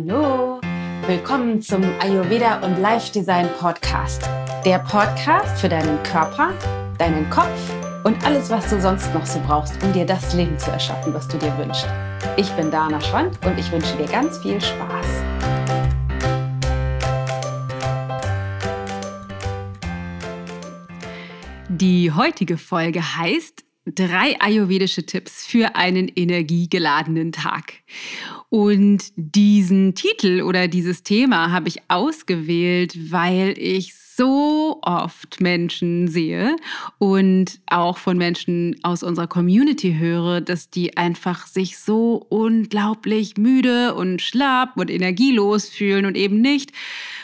Hallo, willkommen zum Ayurveda und Life Design Podcast. Der Podcast für deinen Körper, deinen Kopf und alles, was du sonst noch so brauchst, um dir das Leben zu erschaffen, was du dir wünschst. Ich bin Dana Schwand und ich wünsche dir ganz viel Spaß. Die heutige Folge heißt drei ayurvedische Tipps für einen energiegeladenen Tag. Und diesen Titel oder dieses Thema habe ich ausgewählt, weil ich so oft Menschen sehe und auch von Menschen aus unserer Community höre, dass die einfach sich so unglaublich müde und schlapp und energielos fühlen und eben nicht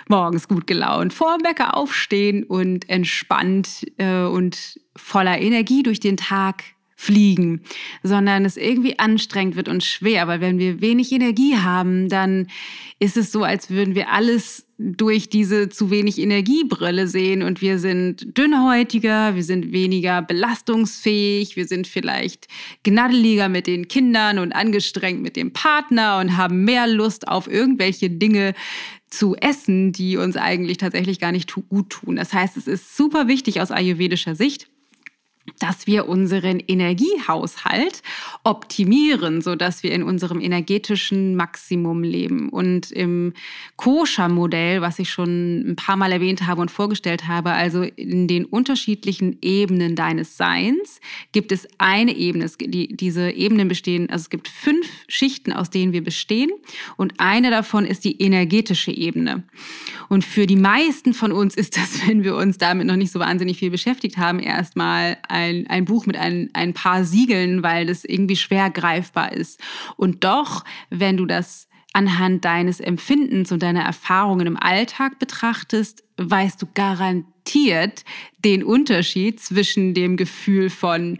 morgens gut gelaunt vor dem Bäcker aufstehen und entspannt äh, und voller Energie durch den Tag fliegen, sondern es irgendwie anstrengend wird und schwer, weil wenn wir wenig Energie haben, dann ist es so, als würden wir alles durch diese zu wenig Energiebrille sehen und wir sind dünnhäutiger, wir sind weniger belastungsfähig, wir sind vielleicht gnaddeliger mit den Kindern und angestrengt mit dem Partner und haben mehr Lust auf irgendwelche Dinge zu essen, die uns eigentlich tatsächlich gar nicht gut tun. Das heißt, es ist super wichtig aus ayurvedischer Sicht, dass wir unseren Energiehaushalt optimieren, so dass wir in unserem energetischen Maximum leben. Und im Koscher-Modell, was ich schon ein paar Mal erwähnt habe und vorgestellt habe, also in den unterschiedlichen Ebenen deines Seins, gibt es eine Ebene. Die, diese Ebenen bestehen, also es gibt fünf Schichten, aus denen wir bestehen. Und eine davon ist die energetische Ebene. Und für die meisten von uns ist das, wenn wir uns damit noch nicht so wahnsinnig viel beschäftigt haben, erstmal ein, ein Buch mit ein, ein paar Siegeln, weil das irgendwie schwer greifbar ist. Und doch, wenn du das anhand deines Empfindens und deiner Erfahrungen im Alltag betrachtest, weißt du garantiert den Unterschied zwischen dem Gefühl von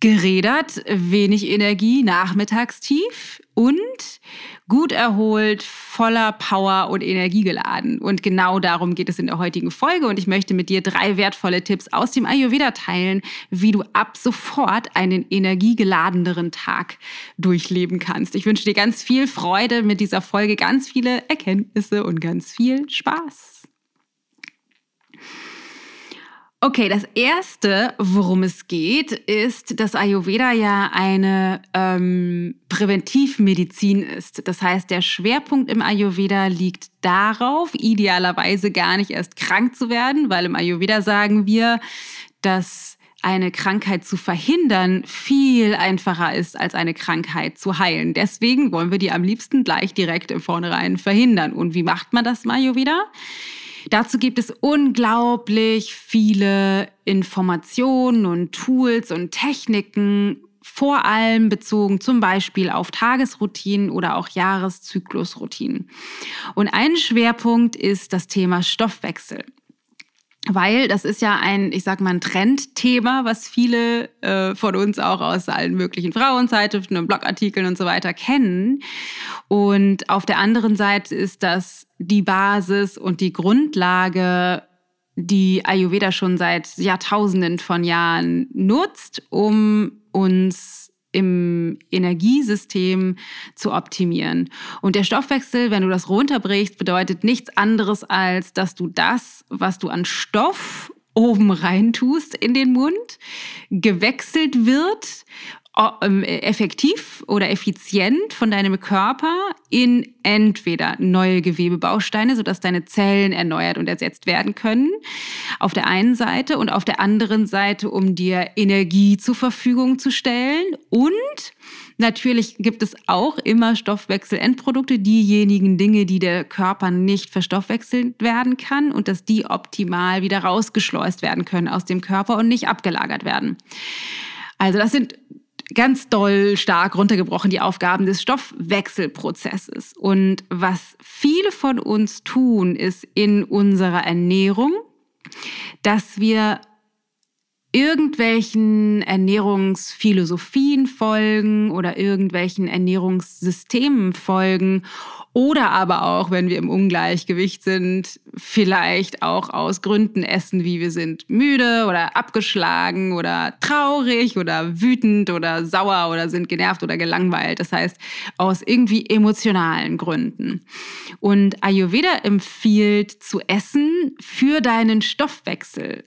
gerädert, wenig Energie, nachmittagstief und gut erholt, voller Power und Energie geladen. Und genau darum geht es in der heutigen Folge. Und ich möchte mit dir drei wertvolle Tipps aus dem Ayurveda teilen, wie du ab sofort einen energiegeladeneren Tag durchleben kannst. Ich wünsche dir ganz viel Freude mit dieser Folge, ganz viele Erkenntnisse und ganz viel Spaß. Okay, das erste, worum es geht, ist, dass Ayurveda ja eine ähm, Präventivmedizin ist. Das heißt, der Schwerpunkt im Ayurveda liegt darauf, idealerweise gar nicht erst krank zu werden, weil im Ayurveda sagen wir, dass eine Krankheit zu verhindern viel einfacher ist, als eine Krankheit zu heilen. Deswegen wollen wir die am liebsten gleich direkt im Vornherein verhindern. Und wie macht man das im Ayurveda? Dazu gibt es unglaublich viele Informationen und Tools und Techniken, vor allem bezogen zum Beispiel auf Tagesroutinen oder auch Jahreszyklusroutinen. Und ein Schwerpunkt ist das Thema Stoffwechsel. Weil das ist ja ein, ich sag mal, ein Trendthema, was viele äh, von uns auch aus allen möglichen Frauenzeitschriften und Blogartikeln und so weiter kennen. Und auf der anderen Seite ist das die Basis und die Grundlage, die Ayurveda schon seit Jahrtausenden von Jahren nutzt, um uns im Energiesystem zu optimieren. Und der Stoffwechsel, wenn du das runterbrichst, bedeutet nichts anderes als, dass du das, was du an Stoff oben rein tust in den Mund, gewechselt wird effektiv oder effizient von deinem Körper in entweder neue Gewebebausteine, sodass deine Zellen erneuert und ersetzt werden können, auf der einen Seite und auf der anderen Seite, um dir Energie zur Verfügung zu stellen und Natürlich gibt es auch immer Stoffwechselendprodukte, diejenigen Dinge, die der Körper nicht verstoffwechselt werden kann und dass die optimal wieder rausgeschleust werden können aus dem Körper und nicht abgelagert werden. Also das sind ganz doll stark runtergebrochen die Aufgaben des Stoffwechselprozesses. Und was viele von uns tun, ist in unserer Ernährung, dass wir irgendwelchen Ernährungsphilosophien folgen oder irgendwelchen Ernährungssystemen folgen oder aber auch, wenn wir im Ungleichgewicht sind, vielleicht auch aus Gründen essen, wie wir sind müde oder abgeschlagen oder traurig oder wütend oder sauer oder sind genervt oder gelangweilt. Das heißt, aus irgendwie emotionalen Gründen. Und Ayurveda empfiehlt zu essen für deinen Stoffwechsel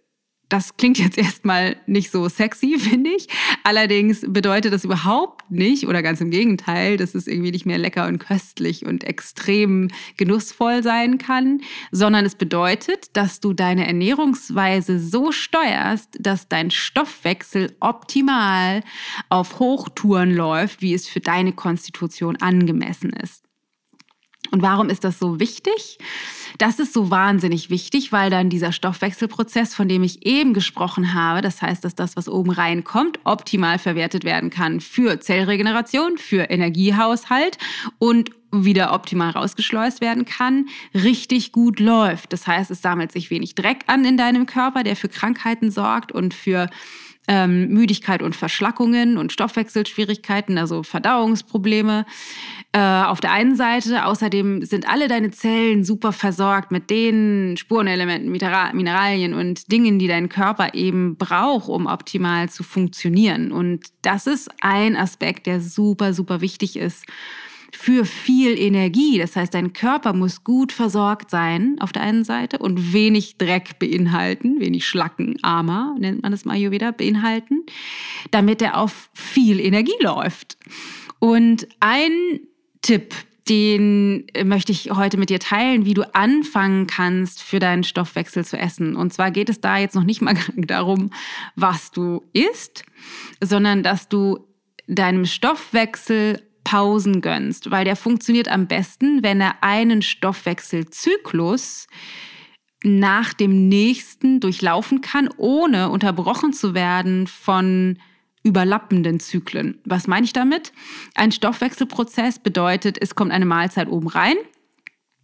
das klingt jetzt erstmal nicht so sexy, finde ich. Allerdings bedeutet das überhaupt nicht, oder ganz im Gegenteil, dass es irgendwie nicht mehr lecker und köstlich und extrem genussvoll sein kann, sondern es bedeutet, dass du deine Ernährungsweise so steuerst, dass dein Stoffwechsel optimal auf Hochtouren läuft, wie es für deine Konstitution angemessen ist. Und warum ist das so wichtig? Das ist so wahnsinnig wichtig, weil dann dieser Stoffwechselprozess, von dem ich eben gesprochen habe, das heißt, dass das, was oben reinkommt, optimal verwertet werden kann für Zellregeneration, für Energiehaushalt und wieder optimal rausgeschleust werden kann, richtig gut läuft. Das heißt, es sammelt sich wenig Dreck an in deinem Körper, der für Krankheiten sorgt und für ähm, Müdigkeit und Verschlackungen und Stoffwechselschwierigkeiten, also Verdauungsprobleme. Äh, auf der einen Seite, außerdem sind alle deine Zellen super versorgt mit den Spurenelementen, Mineralien und Dingen, die dein Körper eben braucht, um optimal zu funktionieren. Und das ist ein Aspekt, der super, super wichtig ist für viel Energie. Das heißt, dein Körper muss gut versorgt sein auf der einen Seite und wenig Dreck beinhalten, wenig Schlacken, Ama nennt man das mal hier wieder, beinhalten, damit er auf viel Energie läuft. Und ein Tipp, den möchte ich heute mit dir teilen, wie du anfangen kannst, für deinen Stoffwechsel zu essen. Und zwar geht es da jetzt noch nicht mal darum, was du isst, sondern dass du deinem Stoffwechsel Pausen gönnst, weil der funktioniert am besten, wenn er einen Stoffwechselzyklus nach dem nächsten durchlaufen kann, ohne unterbrochen zu werden von überlappenden Zyklen. Was meine ich damit? Ein Stoffwechselprozess bedeutet, es kommt eine Mahlzeit oben rein,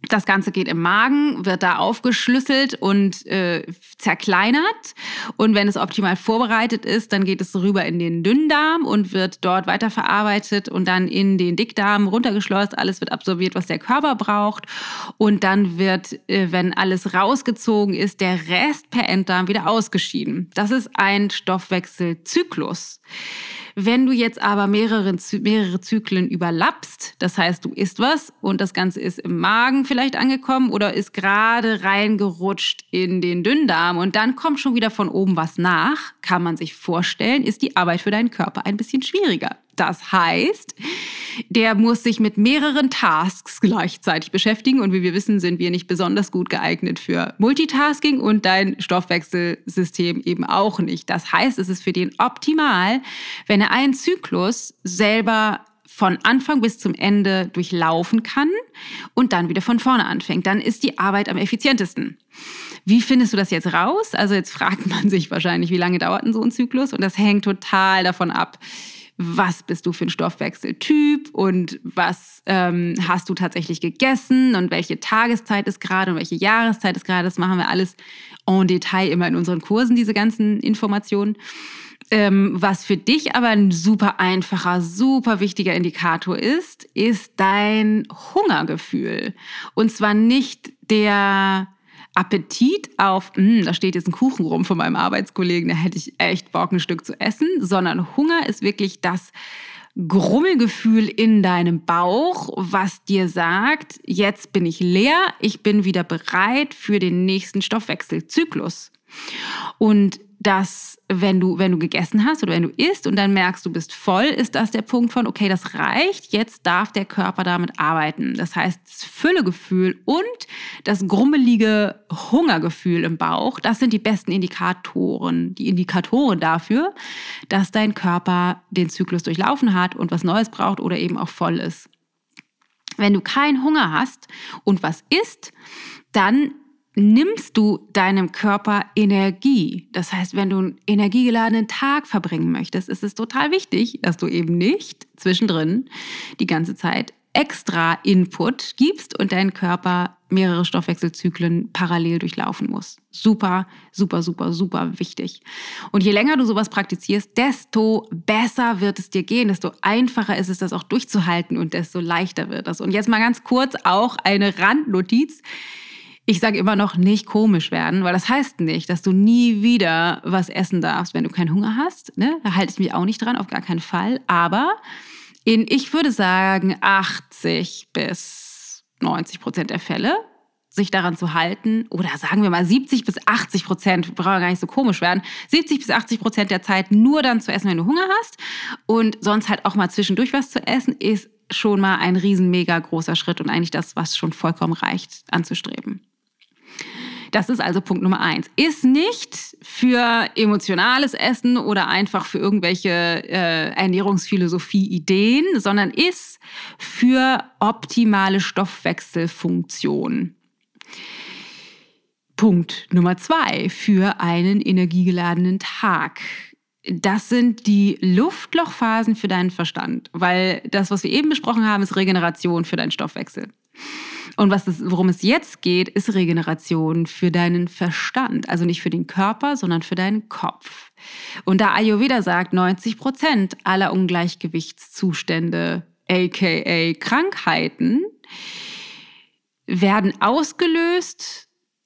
das Ganze geht im Magen, wird da aufgeschlüsselt und äh, zerkleinert. Und wenn es optimal vorbereitet ist, dann geht es rüber in den Dünndarm und wird dort weiterverarbeitet und dann in den Dickdarm runtergeschleust. Alles wird absorbiert, was der Körper braucht. Und dann wird, äh, wenn alles rausgezogen ist, der Rest per Enddarm wieder ausgeschieden. Das ist ein Stoffwechselzyklus. Wenn du jetzt aber mehrere, mehrere Zyklen überlappst, das heißt, du isst was und das Ganze ist im Magen vielleicht angekommen oder ist gerade reingerutscht in den Dünndarm und dann kommt schon wieder von oben was nach, kann man sich vorstellen, ist die Arbeit für deinen Körper ein bisschen schwieriger. Das heißt, der muss sich mit mehreren Tasks gleichzeitig beschäftigen und wie wir wissen, sind wir nicht besonders gut geeignet für Multitasking und dein Stoffwechselsystem eben auch nicht. Das heißt, es ist für den optimal, wenn er einen Zyklus selber von Anfang bis zum Ende durchlaufen kann und dann wieder von vorne anfängt. Dann ist die Arbeit am effizientesten. Wie findest du das jetzt raus? Also jetzt fragt man sich wahrscheinlich, wie lange dauert denn so ein Zyklus? Und das hängt total davon ab, was bist du für ein Stoffwechseltyp und was ähm, hast du tatsächlich gegessen und welche Tageszeit ist gerade und welche Jahreszeit ist gerade. Das machen wir alles en Detail immer in unseren Kursen, diese ganzen Informationen. Ähm, was für dich aber ein super einfacher, super wichtiger Indikator ist, ist dein Hungergefühl. Und zwar nicht der Appetit auf, hm, da steht jetzt ein Kuchen rum von meinem Arbeitskollegen, da hätte ich echt Bock, ein Stück zu essen, sondern Hunger ist wirklich das Grummelgefühl in deinem Bauch, was dir sagt, jetzt bin ich leer, ich bin wieder bereit für den nächsten Stoffwechselzyklus. Und dass wenn du, wenn du gegessen hast oder wenn du isst und dann merkst, du bist voll, ist das der Punkt von, okay, das reicht, jetzt darf der Körper damit arbeiten. Das heißt, das Füllegefühl und das grummelige Hungergefühl im Bauch, das sind die besten Indikatoren, die Indikatoren dafür, dass dein Körper den Zyklus durchlaufen hat und was Neues braucht oder eben auch voll ist. Wenn du keinen Hunger hast und was isst, dann nimmst du deinem Körper Energie. Das heißt, wenn du einen energiegeladenen Tag verbringen möchtest, ist es total wichtig, dass du eben nicht zwischendrin die ganze Zeit extra Input gibst und dein Körper mehrere Stoffwechselzyklen parallel durchlaufen muss. Super, super, super, super wichtig. Und je länger du sowas praktizierst, desto besser wird es dir gehen, desto einfacher ist es, das auch durchzuhalten und desto leichter wird das. Und jetzt mal ganz kurz auch eine Randnotiz. Ich sage immer noch nicht komisch werden, weil das heißt nicht, dass du nie wieder was essen darfst, wenn du keinen Hunger hast. Ne? Da halte ich mich auch nicht dran, auf gar keinen Fall. Aber in, ich würde sagen, 80 bis 90 Prozent der Fälle sich daran zu halten, oder sagen wir mal 70 bis 80 Prozent, brauchen gar nicht so komisch werden, 70 bis 80 Prozent der Zeit nur dann zu essen, wenn du Hunger hast und sonst halt auch mal zwischendurch was zu essen, ist schon mal ein riesen mega großer Schritt und eigentlich das, was schon vollkommen reicht, anzustreben. Das ist also Punkt Nummer eins. Ist nicht für emotionales Essen oder einfach für irgendwelche äh, Ernährungsphilosophie-Ideen, sondern ist für optimale Stoffwechselfunktion. Punkt Nummer zwei, für einen energiegeladenen Tag. Das sind die Luftlochphasen für deinen Verstand, weil das, was wir eben besprochen haben, ist Regeneration für deinen Stoffwechsel. Und was es, worum es jetzt geht, ist Regeneration für deinen Verstand. Also nicht für den Körper, sondern für deinen Kopf. Und da Ayurveda sagt, 90 Prozent aller Ungleichgewichtszustände, aka Krankheiten, werden ausgelöst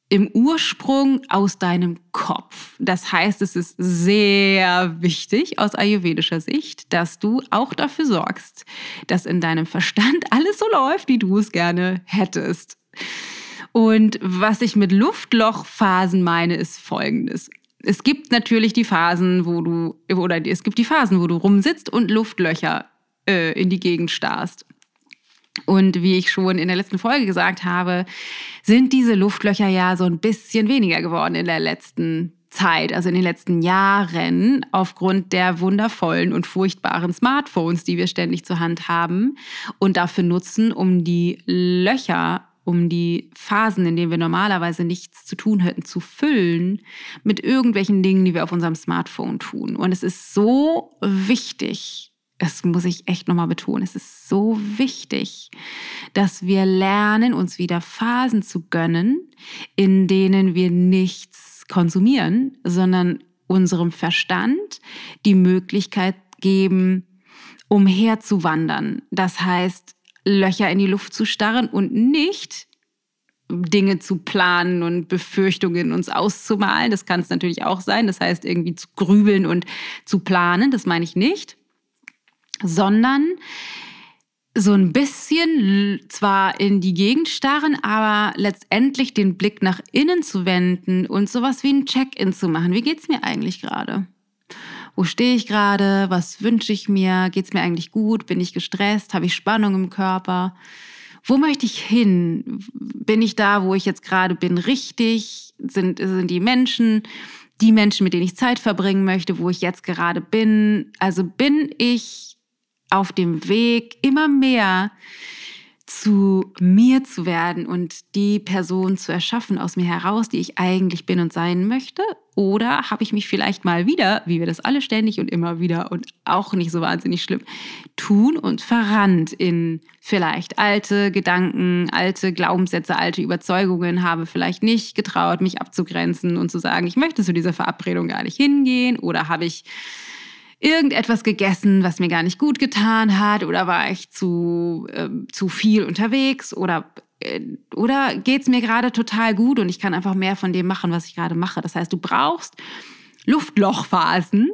im Ursprung aus deinem Kopf. Das heißt, es ist sehr wichtig aus ayurvedischer Sicht, dass du auch dafür sorgst, dass in deinem Verstand alles so läuft, wie du es gerne hättest. Und was ich mit Luftlochphasen meine, ist folgendes. Es gibt natürlich die Phasen, wo du, oder es gibt die Phasen, wo du rumsitzt und Luftlöcher äh, in die Gegend starrst. Und wie ich schon in der letzten Folge gesagt habe, sind diese Luftlöcher ja so ein bisschen weniger geworden in der letzten Zeit, also in den letzten Jahren, aufgrund der wundervollen und furchtbaren Smartphones, die wir ständig zur Hand haben und dafür nutzen, um die Löcher, um die Phasen, in denen wir normalerweise nichts zu tun hätten, zu füllen mit irgendwelchen Dingen, die wir auf unserem Smartphone tun. Und es ist so wichtig, das muss ich echt nochmal betonen, es ist so wichtig, dass wir lernen, uns wieder Phasen zu gönnen, in denen wir nichts konsumieren, sondern unserem Verstand die Möglichkeit geben, umherzuwandern. Das heißt, Löcher in die Luft zu starren und nicht Dinge zu planen und Befürchtungen uns auszumalen. Das kann es natürlich auch sein. Das heißt, irgendwie zu grübeln und zu planen. Das meine ich nicht sondern so ein bisschen zwar in die Gegend starren, aber letztendlich den Blick nach innen zu wenden und sowas wie ein Check-in zu machen. Wie geht's mir eigentlich gerade? Wo stehe ich gerade? Was wünsche ich mir? Geht's mir eigentlich gut? Bin ich gestresst? Habe ich Spannung im Körper? Wo möchte ich hin? Bin ich da, wo ich jetzt gerade bin, richtig? Sind, sind die Menschen die Menschen, mit denen ich Zeit verbringen möchte, wo ich jetzt gerade bin? Also bin ich auf dem Weg immer mehr zu mir zu werden und die Person zu erschaffen aus mir heraus, die ich eigentlich bin und sein möchte? Oder habe ich mich vielleicht mal wieder, wie wir das alle ständig und immer wieder und auch nicht so wahnsinnig schlimm tun und verrannt in vielleicht alte Gedanken, alte Glaubenssätze, alte Überzeugungen, habe vielleicht nicht getraut, mich abzugrenzen und zu sagen, ich möchte zu dieser Verabredung gar nicht hingehen oder habe ich irgendetwas gegessen, was mir gar nicht gut getan hat oder war ich zu, äh, zu viel unterwegs oder äh, oder geht es mir gerade total gut und ich kann einfach mehr von dem machen, was ich gerade mache. Das heißt, du brauchst Luftlochphasen,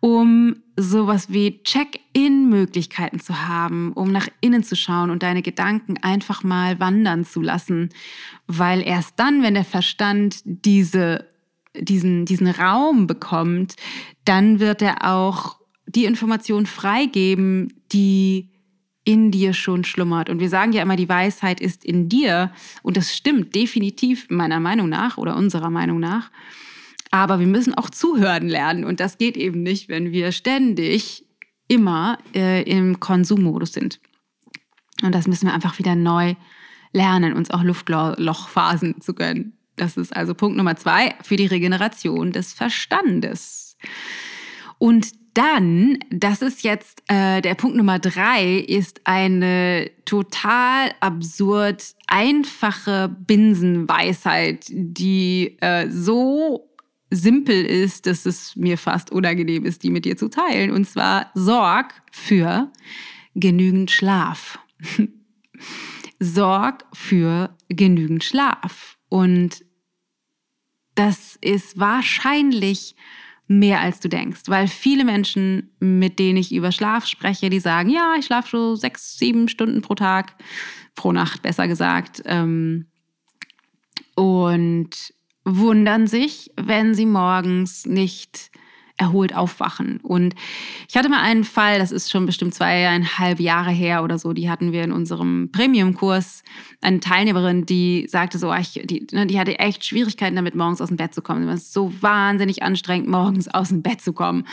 um sowas wie Check-in-Möglichkeiten zu haben, um nach innen zu schauen und deine Gedanken einfach mal wandern zu lassen. Weil erst dann, wenn der Verstand diese diesen, diesen Raum bekommt, dann wird er auch die Information freigeben, die in dir schon schlummert. Und wir sagen ja immer, die Weisheit ist in dir. Und das stimmt definitiv meiner Meinung nach oder unserer Meinung nach. Aber wir müssen auch zuhören lernen. Und das geht eben nicht, wenn wir ständig immer äh, im Konsummodus sind. Und das müssen wir einfach wieder neu lernen, uns auch Luftlochphasen zu gönnen. Das ist also Punkt Nummer zwei für die Regeneration des Verstandes. Und dann, das ist jetzt äh, der Punkt Nummer drei, ist eine total absurd einfache Binsenweisheit, die äh, so simpel ist, dass es mir fast unangenehm ist, die mit dir zu teilen. Und zwar sorg für genügend Schlaf. sorg für genügend Schlaf. Und das ist wahrscheinlich mehr als du denkst, weil viele Menschen, mit denen ich über Schlaf spreche, die sagen, ja, ich schlafe so sechs, sieben Stunden pro Tag, pro Nacht besser gesagt, ähm, und wundern sich, wenn sie morgens nicht erholt aufwachen. Und ich hatte mal einen Fall, das ist schon bestimmt zweieinhalb Jahre her oder so, die hatten wir in unserem Premium-Kurs. Eine Teilnehmerin, die sagte so, ich, die, ne, die hatte echt Schwierigkeiten damit, morgens aus dem Bett zu kommen. Es ist so wahnsinnig anstrengend, morgens aus dem Bett zu kommen.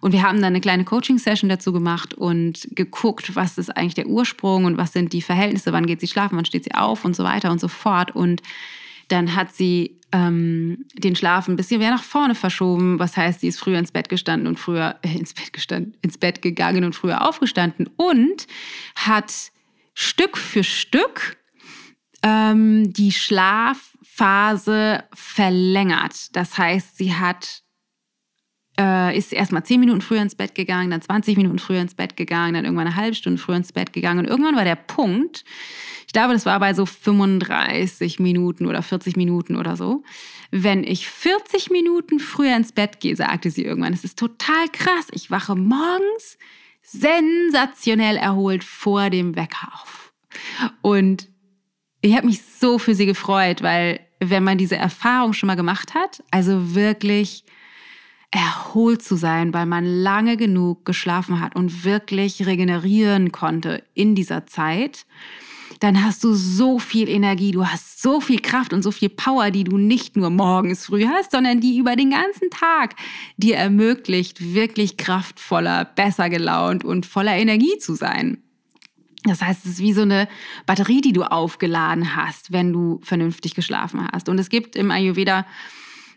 Und wir haben dann eine kleine Coaching-Session dazu gemacht und geguckt, was ist eigentlich der Ursprung und was sind die Verhältnisse, wann geht sie schlafen, wann steht sie auf und so weiter und so fort. Und dann hat sie ähm, den Schlaf ein bisschen mehr nach vorne verschoben. Was heißt, sie ist früher ins Bett gestanden und früher äh, ins Bett gestanden, ins Bett gegangen und früher aufgestanden und hat Stück für Stück ähm, die Schlafphase verlängert. Das heißt, sie hat äh, ist erst mal zehn Minuten früher ins Bett gegangen, dann 20 Minuten früher ins Bett gegangen, dann irgendwann eine halbe Stunde früher ins Bett gegangen. Und irgendwann war der Punkt, ich glaube, das war bei so 35 Minuten oder 40 Minuten oder so. Wenn ich 40 Minuten früher ins Bett gehe, sagte sie irgendwann, es ist total krass. Ich wache morgens sensationell erholt vor dem Wecker auf. Und ich habe mich so für sie gefreut, weil wenn man diese Erfahrung schon mal gemacht hat, also wirklich erholt zu sein, weil man lange genug geschlafen hat und wirklich regenerieren konnte in dieser Zeit, dann hast du so viel Energie, du hast so viel Kraft und so viel Power, die du nicht nur morgens früh hast, sondern die über den ganzen Tag dir ermöglicht, wirklich kraftvoller, besser gelaunt und voller Energie zu sein. Das heißt, es ist wie so eine Batterie, die du aufgeladen hast, wenn du vernünftig geschlafen hast. Und es gibt im Ayurveda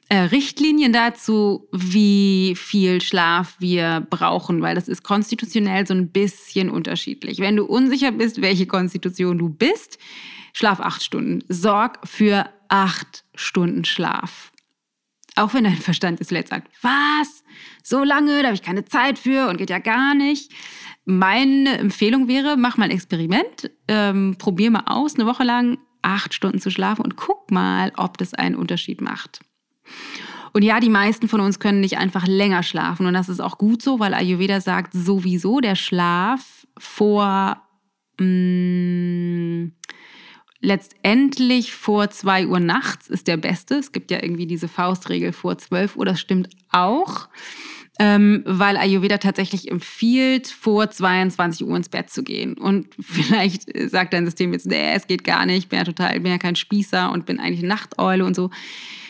äh, Richtlinien dazu, wie viel Schlaf wir brauchen, weil das ist konstitutionell so ein bisschen unterschiedlich. Wenn du unsicher bist, welche Konstitution du bist, schlaf acht Stunden. Sorg für acht Stunden Schlaf. Auch wenn dein Verstand jetzt vielleicht sagt, was? So lange, da habe ich keine Zeit für und geht ja gar nicht. Meine Empfehlung wäre, mach mal ein Experiment, ähm, probier mal aus, eine Woche lang acht Stunden zu schlafen und guck mal, ob das einen Unterschied macht. Und ja, die meisten von uns können nicht einfach länger schlafen. Und das ist auch gut so, weil Ayurveda sagt sowieso, der Schlaf vor mh, mm, letztendlich vor 2 Uhr nachts ist der beste. Es gibt ja irgendwie diese Faustregel vor 12 Uhr, das stimmt auch. Ähm, weil Ayurveda tatsächlich empfiehlt, vor 22 Uhr ins Bett zu gehen. Und vielleicht sagt dein System jetzt, nee, es geht gar nicht, ich bin ja total, bin ja kein Spießer und bin eigentlich eine Nachteule und so.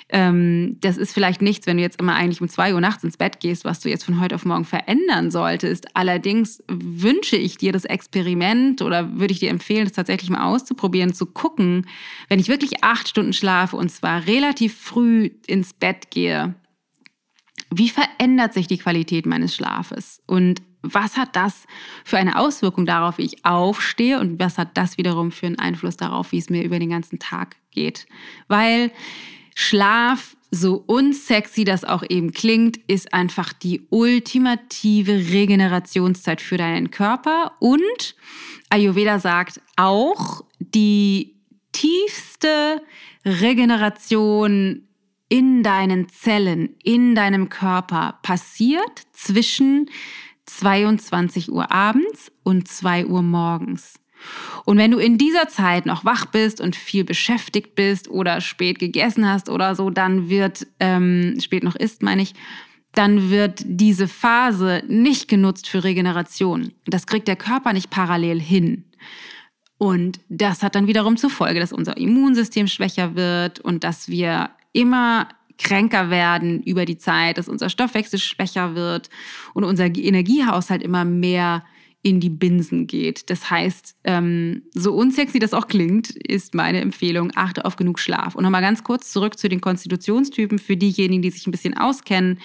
Ähm, das ist vielleicht nichts, wenn du jetzt immer eigentlich um zwei Uhr nachts ins Bett gehst, was du jetzt von heute auf morgen verändern solltest. Allerdings wünsche ich dir das Experiment oder würde ich dir empfehlen, das tatsächlich mal auszuprobieren, zu gucken, wenn ich wirklich acht Stunden schlafe und zwar relativ früh ins Bett gehe, wie verändert sich die Qualität meines Schlafes? Und was hat das für eine Auswirkung darauf, wie ich aufstehe und was hat das wiederum für einen Einfluss darauf, wie es mir über den ganzen Tag geht? Weil Schlaf, so unsexy das auch eben klingt, ist einfach die ultimative Regenerationszeit für deinen Körper und Ayurveda sagt auch, die tiefste Regeneration in deinen Zellen, in deinem Körper passiert zwischen 22 Uhr abends und 2 Uhr morgens. Und wenn du in dieser Zeit noch wach bist und viel beschäftigt bist oder spät gegessen hast oder so, dann wird, ähm, spät noch isst, meine ich, dann wird diese Phase nicht genutzt für Regeneration. Das kriegt der Körper nicht parallel hin. Und das hat dann wiederum zur Folge, dass unser Immunsystem schwächer wird und dass wir immer kränker werden über die Zeit, dass unser Stoffwechsel schwächer wird und unser Energiehaushalt immer mehr in die Binsen geht. Das heißt, ähm, so unsexy das auch klingt, ist meine Empfehlung, achte auf genug Schlaf. Und nochmal ganz kurz zurück zu den Konstitutionstypen für diejenigen, die sich ein bisschen auskennen.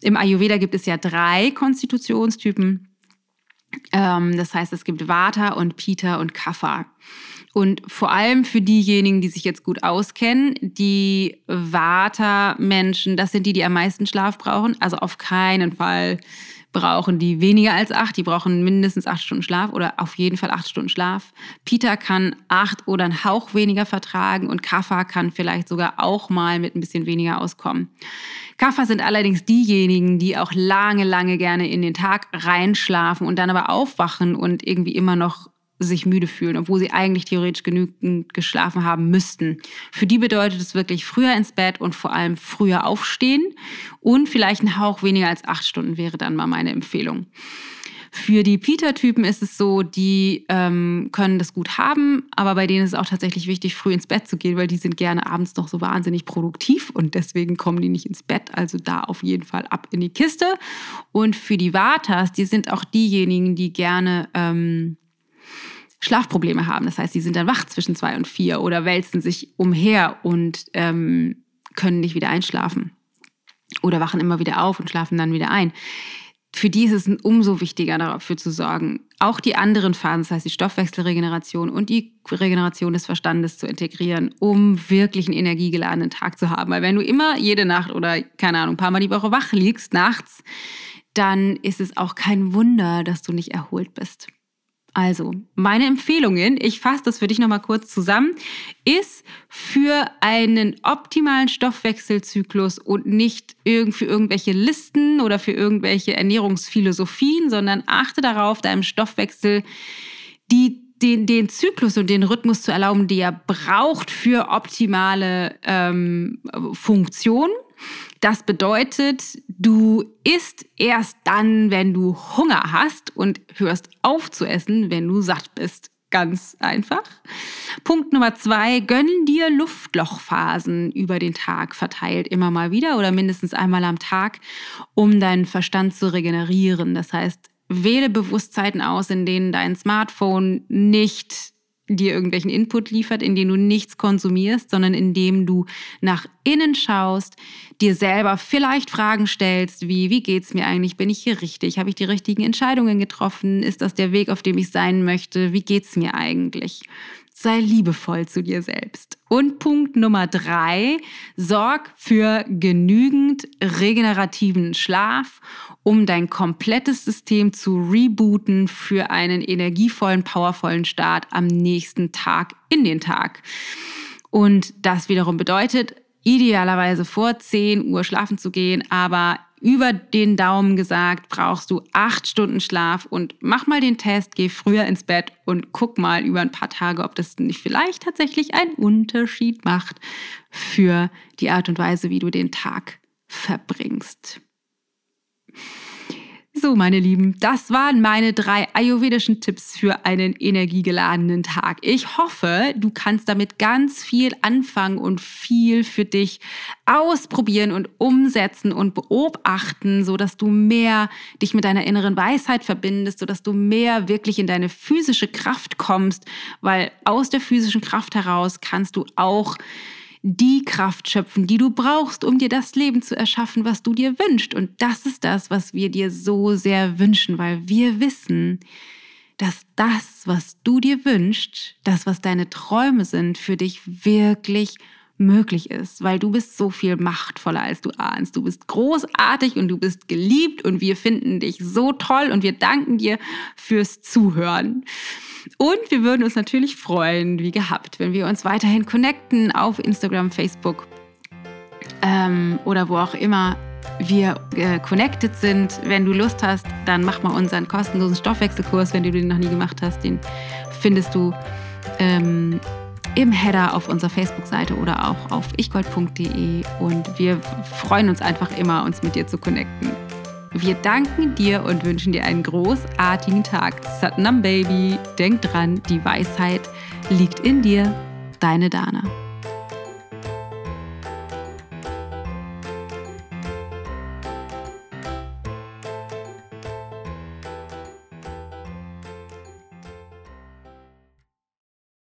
Im Ayurveda gibt es ja drei Konstitutionstypen. Ähm, das heißt, es gibt Vata und Pita und Kapha. Und vor allem für diejenigen, die sich jetzt gut auskennen, die Vata-Menschen, das sind die, die am meisten Schlaf brauchen. Also auf keinen Fall brauchen die weniger als acht. Die brauchen mindestens acht Stunden Schlaf oder auf jeden Fall acht Stunden Schlaf. Peter kann acht oder einen Hauch weniger vertragen und Kaffa kann vielleicht sogar auch mal mit ein bisschen weniger auskommen. Kaffa sind allerdings diejenigen, die auch lange, lange gerne in den Tag reinschlafen und dann aber aufwachen und irgendwie immer noch sich müde fühlen, obwohl sie eigentlich theoretisch genügend geschlafen haben müssten. Für die bedeutet es wirklich früher ins Bett und vor allem früher aufstehen und vielleicht ein Hauch weniger als acht Stunden wäre dann mal meine Empfehlung. Für die Peter-Typen ist es so, die ähm, können das gut haben, aber bei denen ist es auch tatsächlich wichtig, früh ins Bett zu gehen, weil die sind gerne abends noch so wahnsinnig produktiv und deswegen kommen die nicht ins Bett. Also da auf jeden Fall ab in die Kiste. Und für die Vatas, die sind auch diejenigen, die gerne ähm, Schlafprobleme haben. Das heißt, sie sind dann wach zwischen zwei und vier oder wälzen sich umher und ähm, können nicht wieder einschlafen. Oder wachen immer wieder auf und schlafen dann wieder ein. Für die ist es umso wichtiger, dafür zu sorgen, auch die anderen Phasen, das heißt die Stoffwechselregeneration und die Regeneration des Verstandes zu integrieren, um wirklich einen energiegeladenen Tag zu haben. Weil wenn du immer jede Nacht oder keine Ahnung, ein paar Mal die Woche wach liegst nachts, dann ist es auch kein Wunder, dass du nicht erholt bist. Also, meine Empfehlungen, ich fasse das für dich nochmal kurz zusammen, ist für einen optimalen Stoffwechselzyklus und nicht für irgendwelche Listen oder für irgendwelche Ernährungsphilosophien, sondern achte darauf, deinem Stoffwechsel die den, den Zyklus und den Rhythmus zu erlauben, die er braucht für optimale ähm, Funktion. Das bedeutet, du isst erst dann, wenn du Hunger hast und hörst auf zu essen, wenn du satt bist. Ganz einfach. Punkt Nummer zwei, gönn dir Luftlochphasen über den Tag verteilt immer mal wieder oder mindestens einmal am Tag, um deinen Verstand zu regenerieren. Das heißt, wähle Bewusstheiten aus, in denen dein Smartphone nicht dir irgendwelchen Input liefert, in dem du nichts konsumierst, sondern in dem du nach innen schaust, dir selber vielleicht Fragen stellst, wie wie geht's mir eigentlich, bin ich hier richtig, habe ich die richtigen Entscheidungen getroffen, ist das der Weg, auf dem ich sein möchte, wie geht's mir eigentlich? Sei liebevoll zu dir selbst. Und Punkt Nummer drei, sorg für genügend regenerativen Schlaf, um dein komplettes System zu rebooten für einen energievollen, powervollen Start am nächsten Tag in den Tag. Und das wiederum bedeutet, idealerweise vor 10 Uhr schlafen zu gehen, aber über den Daumen gesagt, brauchst du acht Stunden Schlaf und mach mal den Test, geh früher ins Bett und guck mal über ein paar Tage, ob das nicht vielleicht tatsächlich einen Unterschied macht für die Art und Weise, wie du den Tag verbringst. So, meine Lieben, das waren meine drei ayurvedischen Tipps für einen energiegeladenen Tag. Ich hoffe, du kannst damit ganz viel anfangen und viel für dich ausprobieren und umsetzen und beobachten, so dass du mehr dich mit deiner inneren Weisheit verbindest, so dass du mehr wirklich in deine physische Kraft kommst, weil aus der physischen Kraft heraus kannst du auch die Kraft schöpfen, die du brauchst, um dir das Leben zu erschaffen, was du dir wünschst. Und das ist das, was wir dir so sehr wünschen, weil wir wissen, dass das, was du dir wünschst, das, was deine Träume sind, für dich wirklich möglich ist, weil du bist so viel machtvoller, als du ahnst. Du bist großartig und du bist geliebt und wir finden dich so toll und wir danken dir fürs Zuhören. Und wir würden uns natürlich freuen, wie gehabt, wenn wir uns weiterhin connecten auf Instagram, Facebook ähm, oder wo auch immer wir äh, connected sind. Wenn du Lust hast, dann mach mal unseren kostenlosen Stoffwechselkurs, wenn du den noch nie gemacht hast. Den findest du ähm, im Header auf unserer Facebook-Seite oder auch auf ichgold.de. Und wir freuen uns einfach immer, uns mit dir zu connecten. Wir danken dir und wünschen dir einen großartigen Tag. Satnam Baby, denk dran, die Weisheit liegt in dir. Deine Dana.